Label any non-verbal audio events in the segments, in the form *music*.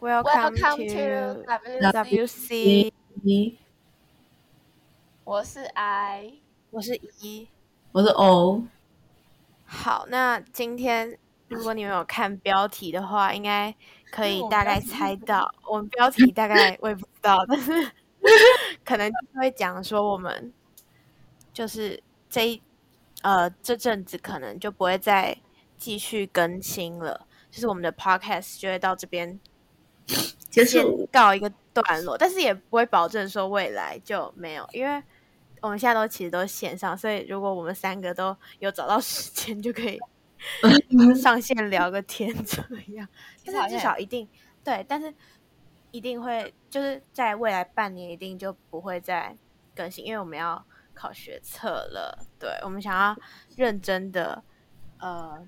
Welcome to WC，我是 I，我是 E，，我是 O。好，那今天如果你们有看标题的话，应该可以大概猜到，我们标题大概我也不知道，但 *laughs* 是可能会讲说我们就是这一呃这阵子可能就不会再继续更新了，就是我们的 Podcast 就会到这边。结束告一个段落，但是也不会保证说未来就没有，因为我们现在都其实都是线上，所以如果我们三个都有找到时间，就可以 *laughs* 上线聊个天怎么样。*laughs* 但是至少一定对，但是一定会就是在未来半年一定就不会再更新，因为我们要考学测了。对，我们想要认真的呃。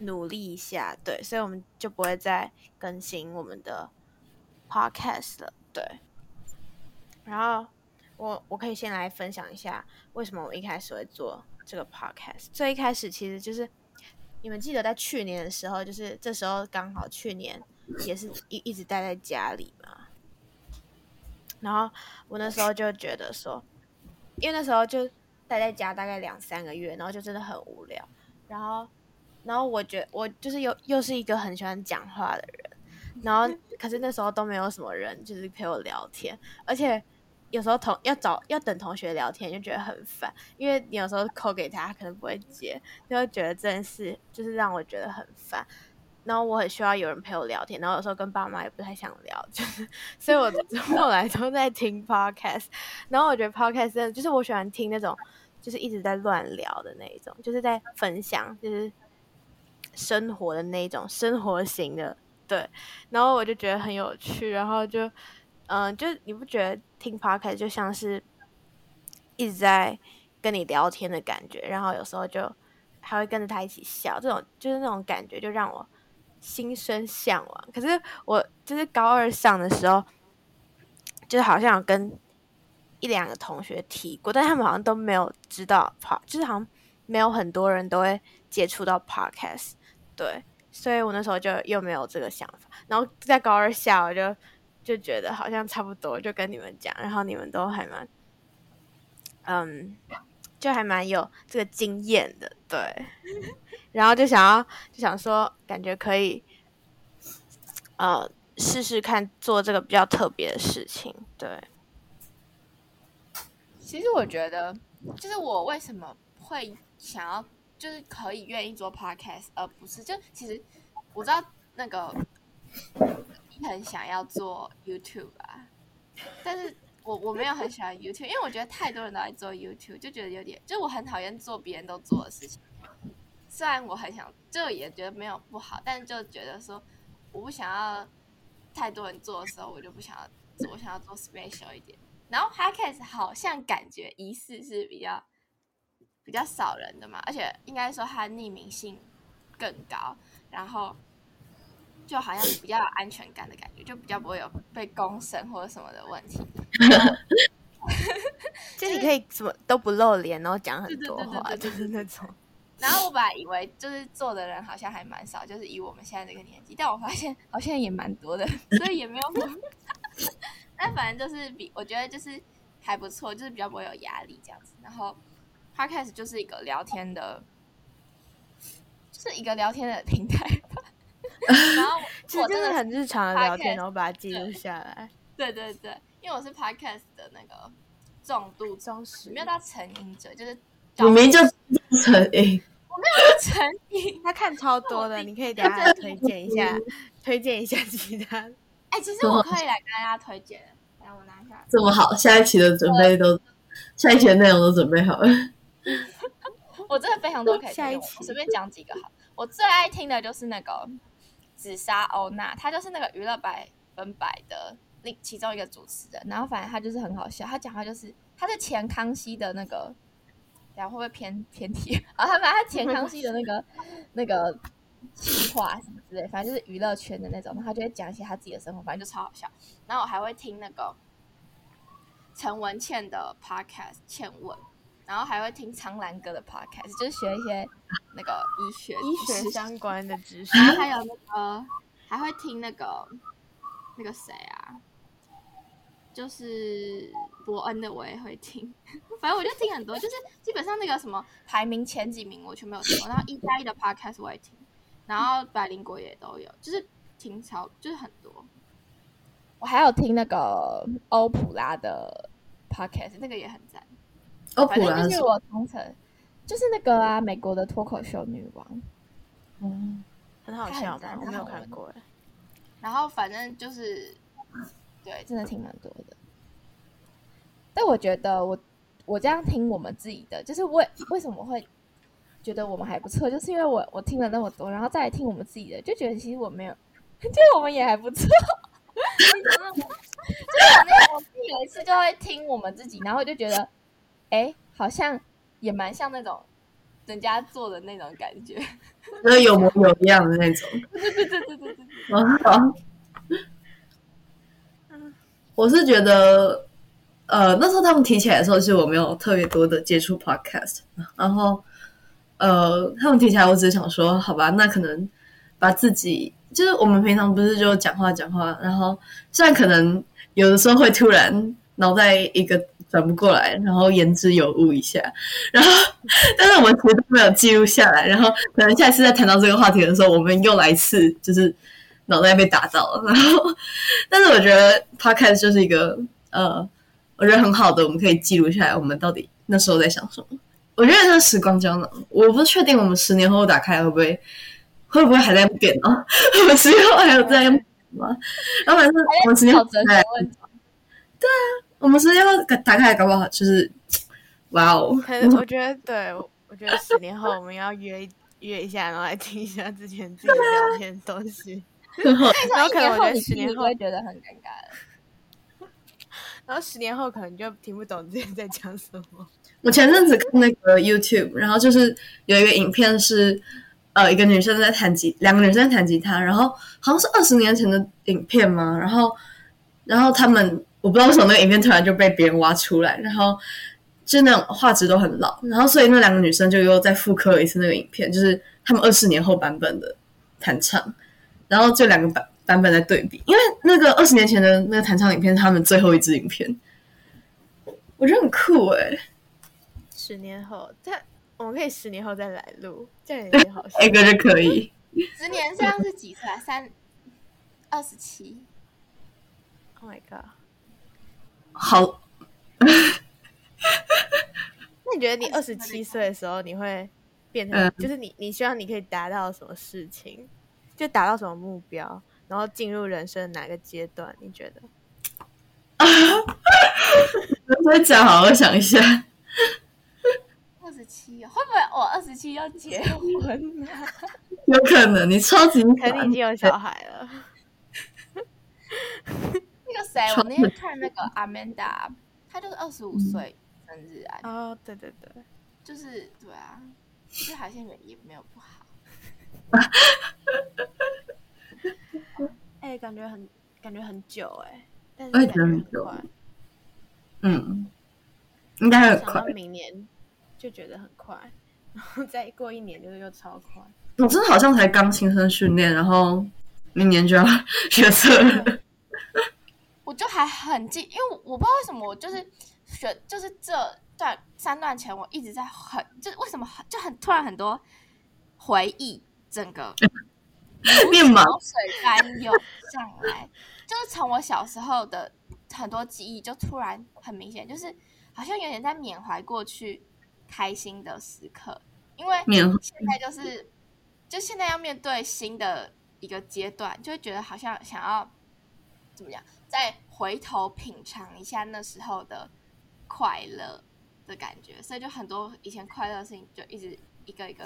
努力一下，对，所以我们就不会再更新我们的 podcast 了，对。然后我我可以先来分享一下为什么我一开始会做这个 podcast。最一开始其实就是你们记得在去年的时候，就是这时候刚好去年也是一一直待在家里嘛。然后我那时候就觉得说，因为那时候就待在家大概两三个月，然后就真的很无聊，然后。然后我觉我就是又又是一个很喜欢讲话的人，然后可是那时候都没有什么人就是陪我聊天，而且有时候同要找要等同学聊天就觉得很烦，因为你有时候扣给他，他可能不会接，就会觉得这件事就是让我觉得很烦。然后我很需要有人陪我聊天，然后有时候跟爸妈也不太想聊，就是所以我 *laughs* 后来都在听 podcast。然后我觉得 podcast 真的就是我喜欢听那种就是一直在乱聊的那一种，就是在分享，就是。生活的那种 *laughs* 生活型的，对，然后我就觉得很有趣，然后就，嗯，就你不觉得听 podcast 就像是一直在跟你聊天的感觉，然后有时候就还会跟着他一起笑，这种就是那种感觉就让我心生向往。可是我就是高二上的时候，就是好像有跟一两个同学提过，但他们好像都没有知道 p 就是好像没有很多人都会接触到 podcast。对，所以我那时候就又没有这个想法，然后在高二下我就就觉得好像差不多，就跟你们讲，然后你们都还蛮，嗯，就还蛮有这个经验的，对，*laughs* 然后就想要就想说，感觉可以，呃，试试看做这个比较特别的事情，对。其实我觉得，就是我为什么会想要。就是可以愿意做 podcast，而不是就其实我知道那个你很想要做 YouTube 啊，但是我我没有很喜欢 YouTube，因为我觉得太多人都在做 YouTube，就觉得有点，就我很讨厌做别人都做的事情。虽然我很想，就也觉得没有不好，但就觉得说我不想要太多人做的时候，我就不想要做，我想要做 special 一点。然后 podcast 好像感觉疑似是比较。比较少人的嘛，而且应该说它匿名性更高，然后就好像比较有安全感的感觉，就比较不会有被公审或者什么的问题。*laughs* 就你可以什么都不露脸，然后讲很多话，就是那种。然后我本来以为就是做的人好像还蛮少，就是以我们现在这个年纪，但我发现好像也蛮多的，所以也没有。*laughs* 但反正就是比我觉得就是还不错，就是比较不会有压力这样子，然后。他开始就是一个聊天的，就是一个聊天的平台。*laughs* 然后我真的很日常的聊天，然后把它记录下来。对对对，因为我是 podcast 的那个重度忠实，没有到成瘾者，就是你没就成瘾，我没有成瘾。他看超多的，你可以等下推荐一下，*laughs* 推荐一下其他。哎，其实我可以来跟大家推荐，来我拿一下。这么好，下一期的准备都，下一期的内容都准备好了。*laughs* 我真的非常多可以听，随便讲几个好。我最爱听的就是那个紫砂欧娜，她就是那个娱乐百分百的另其中一个主持人。然后反正她就是很好笑，她讲话就是她是前康熙的那个，然后会不会偏偏题？啊，他 *laughs* 反正前康熙的那个那个情话什么之类，反正就是娱乐圈的那种。他就会讲一些他自己的生活，反正就超好笑。然后我还会听那个陈文茜的 podcast《倩问》。然后还会听苍兰哥的 podcast，就是学一些那个医学医学相关的知识。然后还有那个还会听那个那个谁啊，就是伯恩的我也会听，反正我就听很多，就是基本上那个什么排名前几名我全没有听过，然后一加一的 podcast 我也听，然后百灵果也都有，就是听超就是很多。我还有听那个欧普拉的 podcast，那个也很赞。欧反正就是普拉是我同城，就是那个啊，美国的脱口秀女王。嗯很好笑吗？我没有看过哎。然后反正就是，对，真的挺蛮多的。但我觉得我我这样听我们自己的，就是为为什么会觉得我们还不错，就是因为我我听了那么多，然后再来听我们自己的，就觉得其实我没有，*laughs* 就我们也还不错。*laughs* *laughs* 就是我那我自己有一次就会听我们自己，然后我就觉得，哎，好像也蛮像那种人家做的那种感觉。*laughs* 就是有模有样的那种。对对对对对对。啊，我是觉得，呃，那时候他们提起来的时候，其实我没有特别多的接触 podcast，然后，呃，他们提起来，我只是想说，好吧，那可能把自己，就是我们平常不是就讲话讲话，然后虽然可能有的时候会突然脑袋一个转不过来，然后言之有物一下，*laughs* 然后，*laughs* 但是我们其实都没有记录下来，然后可能下一次再谈到这个话题的时候，我们又来一次，就是脑袋被打到了。然后，*laughs* 但是我觉得 podcast 就是一个呃，我觉得很好的，我们可以记录下来我们到底那时候在想什么。我觉得这是时光胶囊，我不确定我们十年后打开会不会会不会还在用电脑，我们十年后还有在用吗？然后反正我们十年后好哲打开学问题。我们十年后打开来搞不好就是 *tsk* 哇哦，我觉得，对我我觉得十年后我们要约一约一下，然后来听一下之前自己聊天的东西。*laughs* 然后可能我觉得十年后会觉得很尴尬。然后十年后可能就听不懂自己在讲什么。我前阵子看那个 YouTube，然后就是有一个影片是，呃，一个女生在弹吉，两个女生在弹吉他，然后好像是二十年前的影片嘛，然后，然后他们我不知道为什么那个影片突然就被别人挖出来，然后就那种画质都很老，然后所以那两个女生就又再复刻了一次那个影片，就是他们二十年后版本的弹唱，然后就两个版版本在对比，因为那个二十年前的那个弹唱影片是他们最后一支影片，我觉得很酷诶、十年后，再我们可以十年后再来录，这样有点好笑。一个就可以。十年这样是几岁啊？三二十七。Oh my god！好，*laughs* 那你觉得你二十七岁的时候，你会变成，嗯就是你你希望你可以达到什么事情，就达到什么目标，然后进入人生哪个阶段？你觉得？*laughs* 再讲好，好想一下。二十七，会不会我二十七要结婚啊？有可能你超级可能你已经有小孩了。*laughs* 那个谁，我那天看那个 Amanda，她就是二十五岁生日啊，哦，对对对，就是对啊，就好像也也没有不好。*laughs* 哎、感觉很感觉很久哎、但是感觉很快。嗯，应该会很想到快。明年就觉得很快，*laughs* 然后再过一年就是又超快。我真的好像才刚新生训练，然后明年就要 *laughs* 学车了。我就还很记，因为我我不知道为什么，我就是选，就是这段三段前，我一直在很，就是为什么很就很突然很多回忆，整个 *laughs* 面盲口水般涌上来，就是从我小时候的很多记忆，就突然很明显，就是好像有点在缅怀过去开心的时刻，因为现在就是就现在要面对新的一个阶段，就会觉得好像想要怎么样，再回头品尝一下那时候的快乐的感觉，所以就很多以前快乐的事情就一直一个一个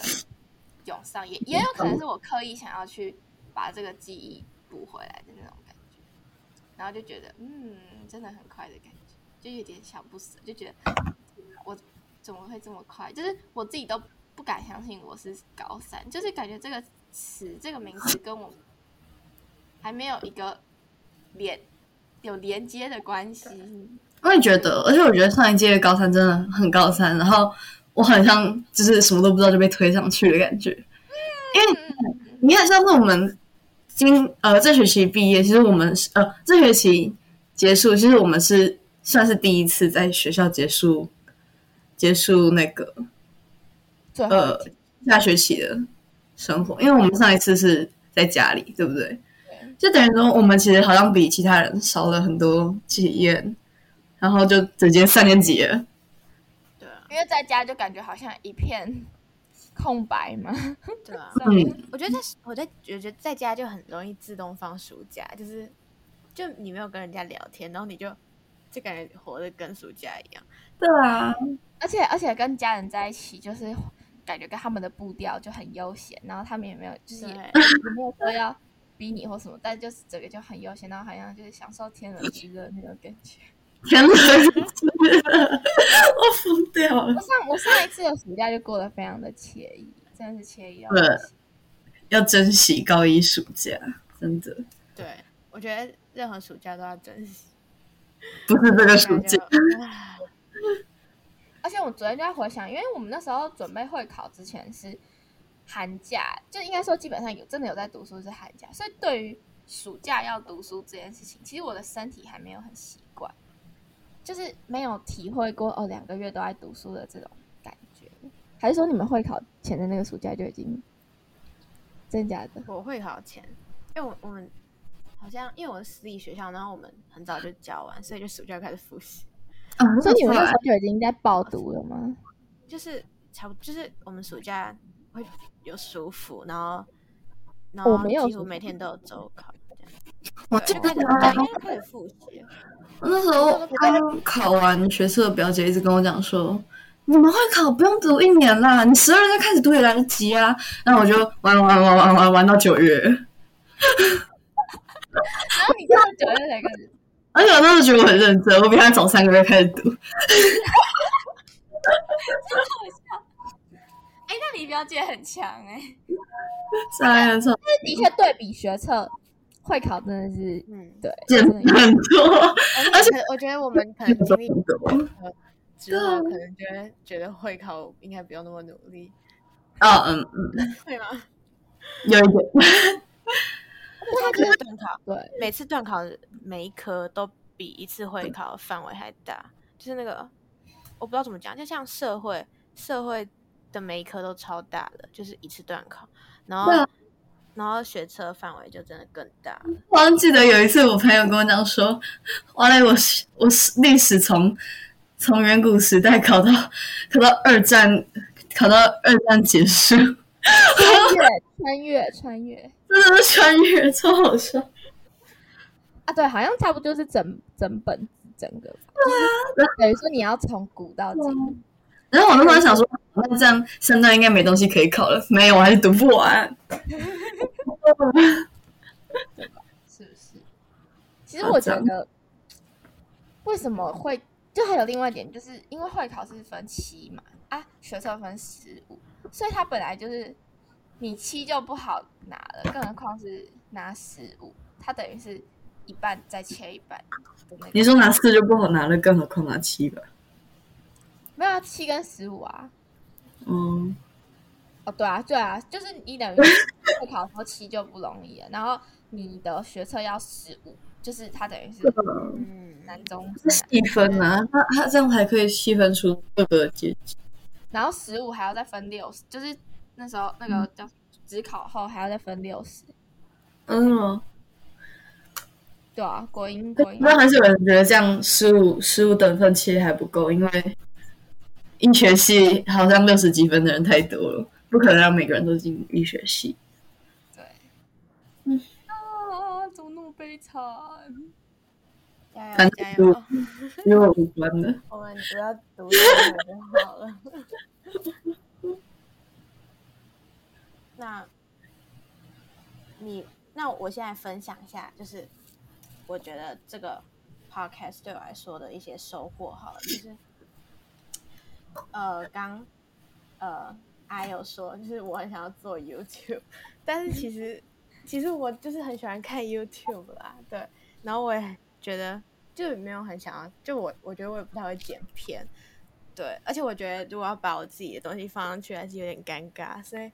涌上，也也有可能是我刻意想要去把这个记忆补回来的那种感觉，然后就觉得嗯，真的很快的感觉，就有点想不死，就觉得我怎么会这么快？就是我自己都不敢相信我是高三，就是感觉这个词这个名字跟我还没有一个连有连接的关系。我也觉得，而且我觉得上一届的高三真的很高三，然后我很像就是什么都不知道就被推上去的感觉。因为你看，像是我们今呃这学期毕业，其实我们是呃这学期结束，其实我们是算是第一次在学校结束结束那个呃下学期的生活，因为我们上一次是在家里，对不对？就等于说我们其实好像比其他人少了很多体验，然后就直接三年级了。对啊，因为在家就感觉好像一片空白嘛。*laughs* 对啊。嗯，我觉得在我在我觉得在家就很容易自动放暑假，就是就你没有跟人家聊天，然后你就就感觉活得跟暑假一样。对啊，而且而且跟家人在一起，就是感觉跟他们的步调就很悠闲，然后他们也没有就是也没有说要逼你或什么，但就是整个就很悠闲，然后好像就是享受天伦之乐那种感觉。*laughs* 天伦之乐，我疯掉了我。上我上一次的暑假就过得非常的惬意，真的是惬意到对要珍惜高一暑假，真的对，我觉得任何暑假都要珍惜。不是这个暑假。而且我昨天就在回想，因为我们那时候准备会考之前是寒假，就应该说基本上有真的有在读书是寒假，所以对于暑假要读书这件事情，其实我的身体还没有很习惯，就是没有体会过哦两个月都在读书的这种感觉。还是说你们会考前的那个暑假就已经真假的？我会考前，因为我我们好像因为我是私立学校，然后我们很早就教完，所以就暑假开始复习，啊，所以你们那时候就已经在报读了吗？就是差不就是我们暑假会有舒服，然后然后我没有几乎每天都有周考，这样 *laughs* 我记得就开始对应该开始复习。我那时候刚考完学测，表姐一直跟我讲说，你们会考不用读一年啦，你十二月开始读也来得及啊。然后我就玩玩玩玩玩玩到九月，然后你到九月才开始，*laughs* 而且我当时候觉得我很认真，我比他早三个月开始读。*laughs* 哎，那你表姐很强哎、三月错。的确对比学测会考真的是嗯，对，简真的很多，而且我觉得我们可能经历很多。之后，可能觉得觉得会考应该不用那么努力，啊嗯嗯，会吗？有一点。他就是断考，对，每次断考每一科都比一次会考范围还大，就是那个我不知道怎么讲，就像社会社会的每一科都超大的，就是一次段考，然后、啊然后学车范围就真的更大了。我好像记得有一次，我朋友跟我讲说，完了，我我历史从从远古时代考到考到二战，考到二战结束，*laughs* 穿越穿越穿越真的是穿越，超好笑。啊，对，好像差不多就是整整本整个对啊等于说你要从古到今，然后我那时候想说，那这样圣诞应该没东西可以考了，没有，我还是读不完。*laughs* 是不是？其实我觉得，为什么会就还有另外一点，就是因为会考是分期嘛，啊，学测分十五，所以它本来就是你七就不好拿了，更何况是拿十五，它等于是一半再切一半那个。你说拿四就不好拿了，更何况拿七吧？没有啊，七跟十五啊？嗯，哦，对啊，对啊，就是你等于会考的时候七就不容易了，然后你的学测要十五，就是它等于是嗯，南中是细分啊，他他这样才可以细分出各个阶级。然后十五还要再分六十，就是那时候那个叫只考后还要再分六十。嗯，对啊，国英国英那还是有人觉得这样十五十五等份切还不够，因为医学系好像六十几分的人太多了，不可能让每个人都进医学系。对，嗯啊，怎么那么悲惨？加油加油！因为我无关的。*laughs* 我们只要读英文就好了。那，你那我现在分享一下，就是我觉得这个 podcast 对我来说的一些收获好了，就是呃，刚呃阿有说，就是我很想要做 YouTube，*laughs* 但是其实其实我就是很喜欢看 YouTube 啦，对，然后我也觉得就没有很想要，就我我觉得我也不太会剪片，对，而且我觉得如果要把我自己的东西放上去，还是有点尴尬，所以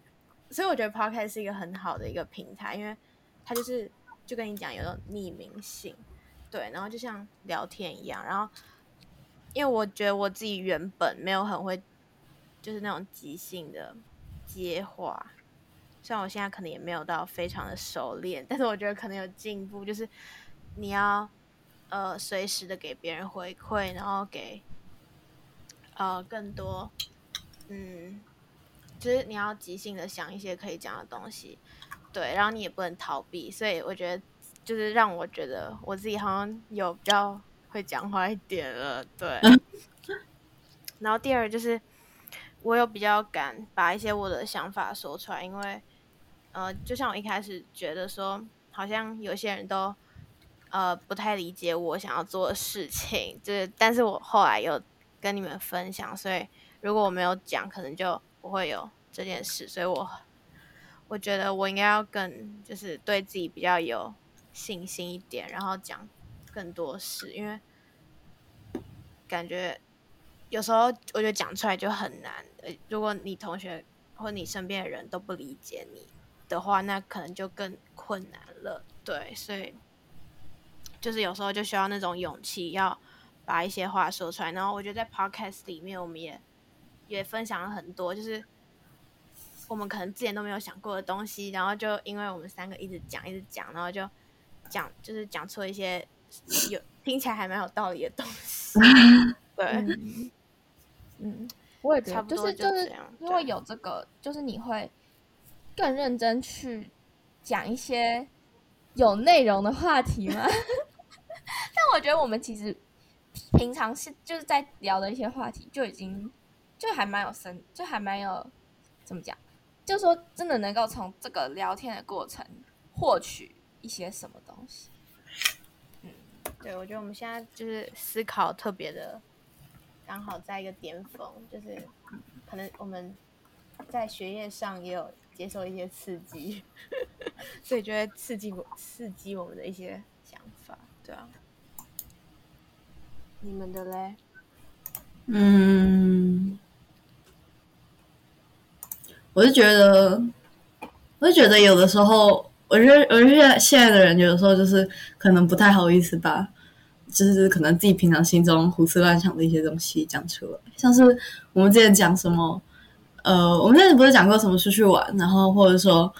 所以我觉得 Podcast 是一个很好的一个平台，因为它就是就跟你讲有种匿名性，对，然后就像聊天一样，然后因为我觉得我自己原本没有很会，就是那种即兴的接话，虽然我现在可能也没有到非常的熟练，但是我觉得可能有进步，就是你要呃随时的给别人回馈，然后给呃更多嗯。就是你要即兴的想一些可以讲的东西，对，然后你也不能逃避，所以我觉得就是让我觉得我自己好像有比较会讲话一点了，对。然后第二就是我有比较敢把一些我的想法说出来，因为呃，就像我一开始觉得说，好像有些人都呃不太理解我想要做的事情，就是，但是我后来有跟你们分享，所以如果我没有讲，可能就。不会有这件事，所以我我觉得我应该要更就是对自己比较有信心一点，然后讲更多事，因为感觉有时候我觉得讲出来就很难。如果你同学或你身边的人都不理解你的话，那可能就更困难了。对，所以就是有时候就需要那种勇气，要把一些话说出来。然后我觉得在 podcast 里面，我们也。也分享了很多，就是我们可能之前都没有想过的东西，然后就因为我们三个一直讲，一直讲，然后就讲，就是讲出一些有听起来还蛮有道理的东西。*laughs* 对，嗯，我也觉得，就是就是因为有这个，就是你会更认真去讲一些有内容的话题吗？*laughs* 但我觉得我们其实平常是就是在聊的一些话题就已经。就还蛮有深，就还蛮有怎么讲？就说真的能够从这个聊天的过程获取一些什么东西。对，我觉得我们现在就是思考特别的，刚好在一个巅峰，就是可能我们在学业上也有接受一些刺激，*laughs* 所以就会刺激我，刺激我们的一些想法，对啊。你们的嘞？嗯。我是觉得，我是觉得有的时候，我觉得，我觉得现在的人有的时候就是可能不太好意思把，就是可能自己平常心中胡思乱想的一些东西讲出来。像是我们之前讲什么，呃，我们之前不是讲过什么出去玩，然后或者说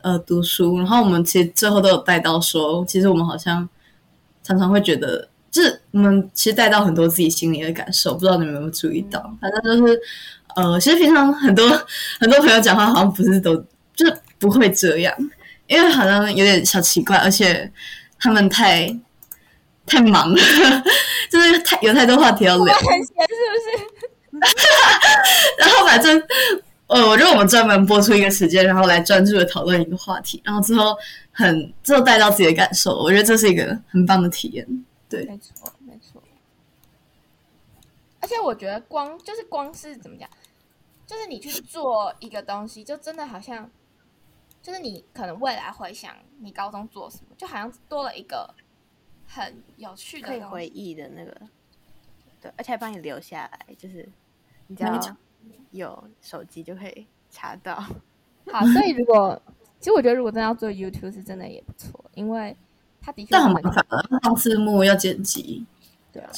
呃读书，然后我们其实最后都有带到说，其实我们好像常常会觉得，就是我们其实带到很多自己心里的感受，不知道你们有没有注意到？反正就是。呃，其实平常很多很多朋友讲话好像不是都就是不会这样，因为好像有点小奇怪，而且他们太太忙了，*laughs* 就是太有太多话题要聊，很闲是不是？*laughs* 然后反正呃，我觉得我们专门播出一个时间，然后来专注的讨论一个话题，然后之后很之后带到自己的感受，我觉得这是一个很棒的体验。对，没错没错。而且我觉得光就是光是怎么讲？就是你去做一个东西，就真的好像，就是你可能未来回想你高中做什么，就好像多了一个很有趣的可以回忆的那个，对，而且还帮你留下来，就是你只要有手机就可以查到。好，所以如果其实我觉得如果真的要做 YouTube 是真的也不错，因为它的确很麻烦，放字幕要剪辑，对啊。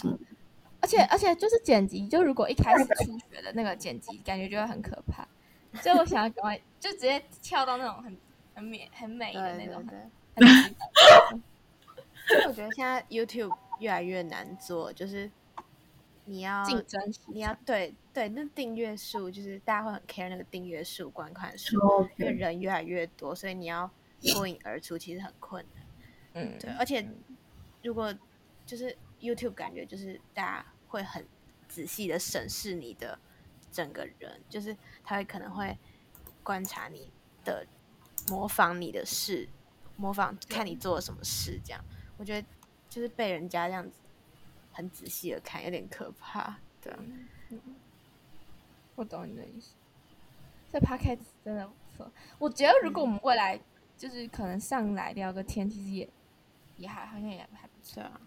而且而且就是剪辑，就如果一开始初学的那个剪辑，感觉就会很可怕。所以我想要赶快就直接跳到那种很很美很美的那种。对因为 *laughs* 我觉得现在 YouTube 越来越难做，就是你要竞争，你要对对，那订阅数就是大家会很 care 那个订阅数、观看数，因为人越来越多，所以你要脱颖而出其实很困难。嗯，对，而且如果就是。YouTube 感觉就是大家会很仔细的审视你的整个人，就是他会可能会观察你的模仿你的事，模仿看你做了什么事，这样我觉得就是被人家这样子很仔细的看，有点可怕。对，我懂你的意思。这 Podcast 真的不错，我觉得如果我们未来就是可能上来聊个天，其实也也还好像也还不错啊。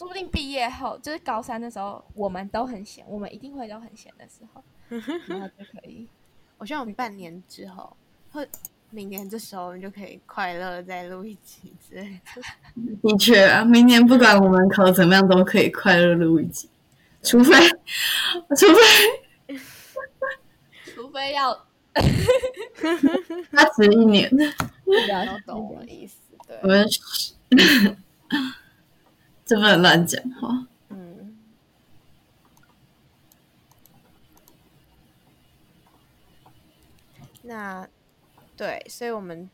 说不定毕业后，就是高三的时候，我们都很闲，我们一定会都很闲的时候，*laughs* 然后就可以。我希望我们半年之后，或明年这时候我们就可以快乐地再录一集之类的。*laughs* 的确啊，明年不管我们考怎么样，都可以快乐录一集，除非 *laughs* 除非除非要他迟一年，都懂我的意思，对我，们这不能乱讲话。嗯，那对，所以我们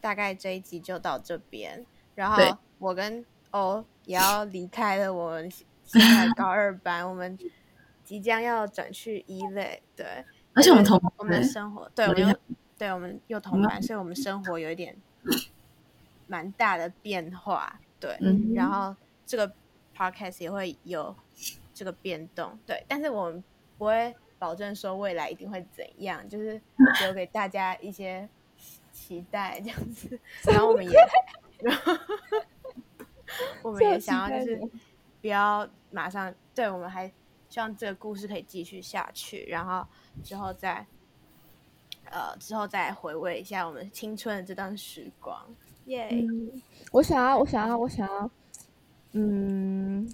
大概这一集就到这边，然后我跟欧也要离开了我们现在高二班，我们即将要转去一类，对，而且我们同我们生活，对我们又对我们又同班，所以我们生活有一点蛮大的变化，对，嗯。然后这个 podcast 也会有这个变动，对，但是我们不会保证说未来一定会怎样，就是留给大家一些期待这样子，然后我们也，*laughs* 然后 *laughs* 我们也想要就是不要马上，对我们还希望这个故事可以继续下去，然后之后再。呃，之后再回味一下我们青春的这段时光，耶、嗯，我想要，我想要，我想要，嗯，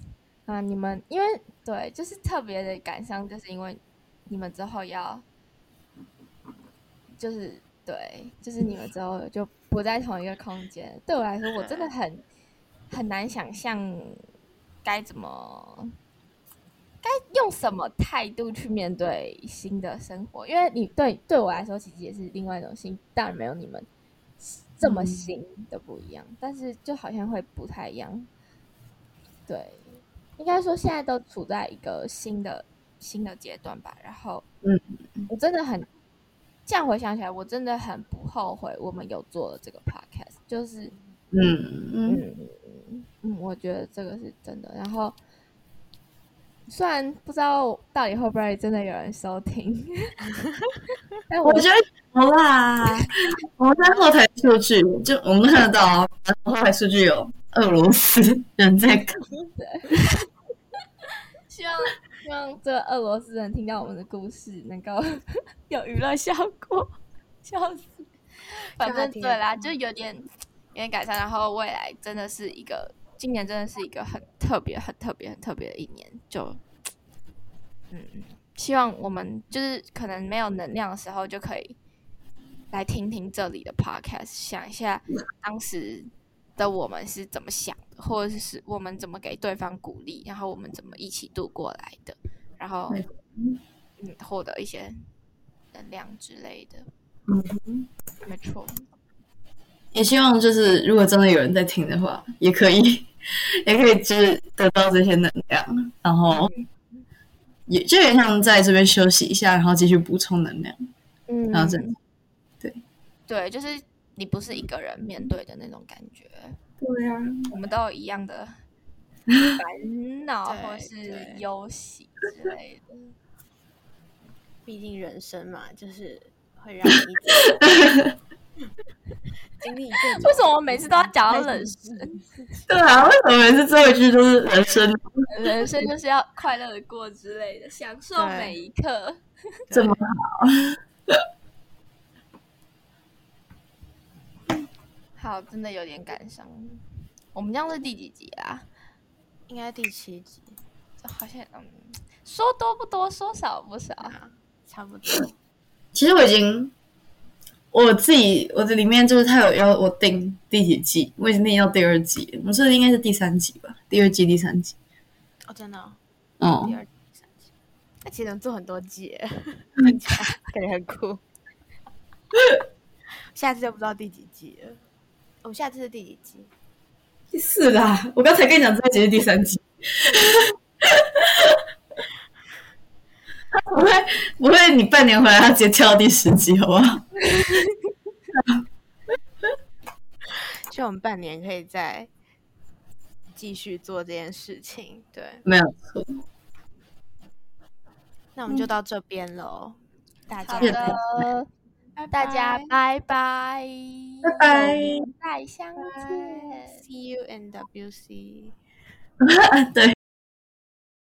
啊，你们因为对，就是特别的感伤，就是因为你们之后要，就是对，就是你们之后就不在同一个空间。对我来说，我真的很很难想象该怎么。该用什么态度去面对新的生活？因为你对对我来说，其实也是另外一种新，当然没有你们这么新的不一样，但是就好像会不太一样。对，应该说现在都处在一个新的新的阶段吧。然后，嗯，我真的很这样回想起来，我真的很不后悔我们有做了这个 podcast，就是嗯嗯嗯我觉得这个是真的。然后。虽然不知道到底会不会真的有人收听，*laughs* 但我我觉得有啦。我们在后台数据，就我们看得到，后台数据有俄罗斯 *laughs* 人在看。*laughs* 希望希望这个俄罗斯人听到我们的故事，能够 *laughs* 有娱乐效果，笑死。反正对啦，就有点有点改善，然后未来真的是一个，今年真的是一个很特别、很特别、很特别的一年，就嗯，希望我们就是可能没有能量的时候，就可以来听听这里的 podcast，想一下当时的我们是怎么想的，或者是我们怎么给对方鼓励，然后我们怎么一起度过来的，然后嗯，获得一些能量之类的。嗯，没错，也希望就是如果真的有人在听的话，也可以 *laughs* 也可以就是得到这些能量，然后也就有点像在这边休息一下，然后继续补充能量，嗯然后这样对。对，就是你不是一个人面对的那种感觉，对啊，我们都有一样的烦恼对或是对忧喜之类的。毕竟人生嘛，就是会让你一直经历各种。为什么我每次都要讲到人生？*laughs* 对啊，为什么每次最后一句都是人生人生就是要快乐的过之类的，享受每一刻。*laughs* 这么好？好，真的有点感伤。我们这样是第几集啦？应该第七集好像嗯，说多不多，说少不少。啊，差不多。其实我已经我自己我的里面就是他有要我定第几季，我已经定到第二季了，我这应该是第三集吧，第二季第三集。哦，真的、哦，哦第，二季、第三季，那其实能做很多季耶，听起来感觉很酷。*laughs* 下次就不知道第几季了。我们下次是第几集？第四啦，我刚才跟你讲这一集是第三集。*laughs* 不会不会，你半年回来他直接跳到第十集，好不好？*laughs* 希望我们半年可以再继续做这件事情。对，没有错，那我们就到这边喽。大家好大家拜拜，拜拜。再相见。See you in WC。*laughs* 对。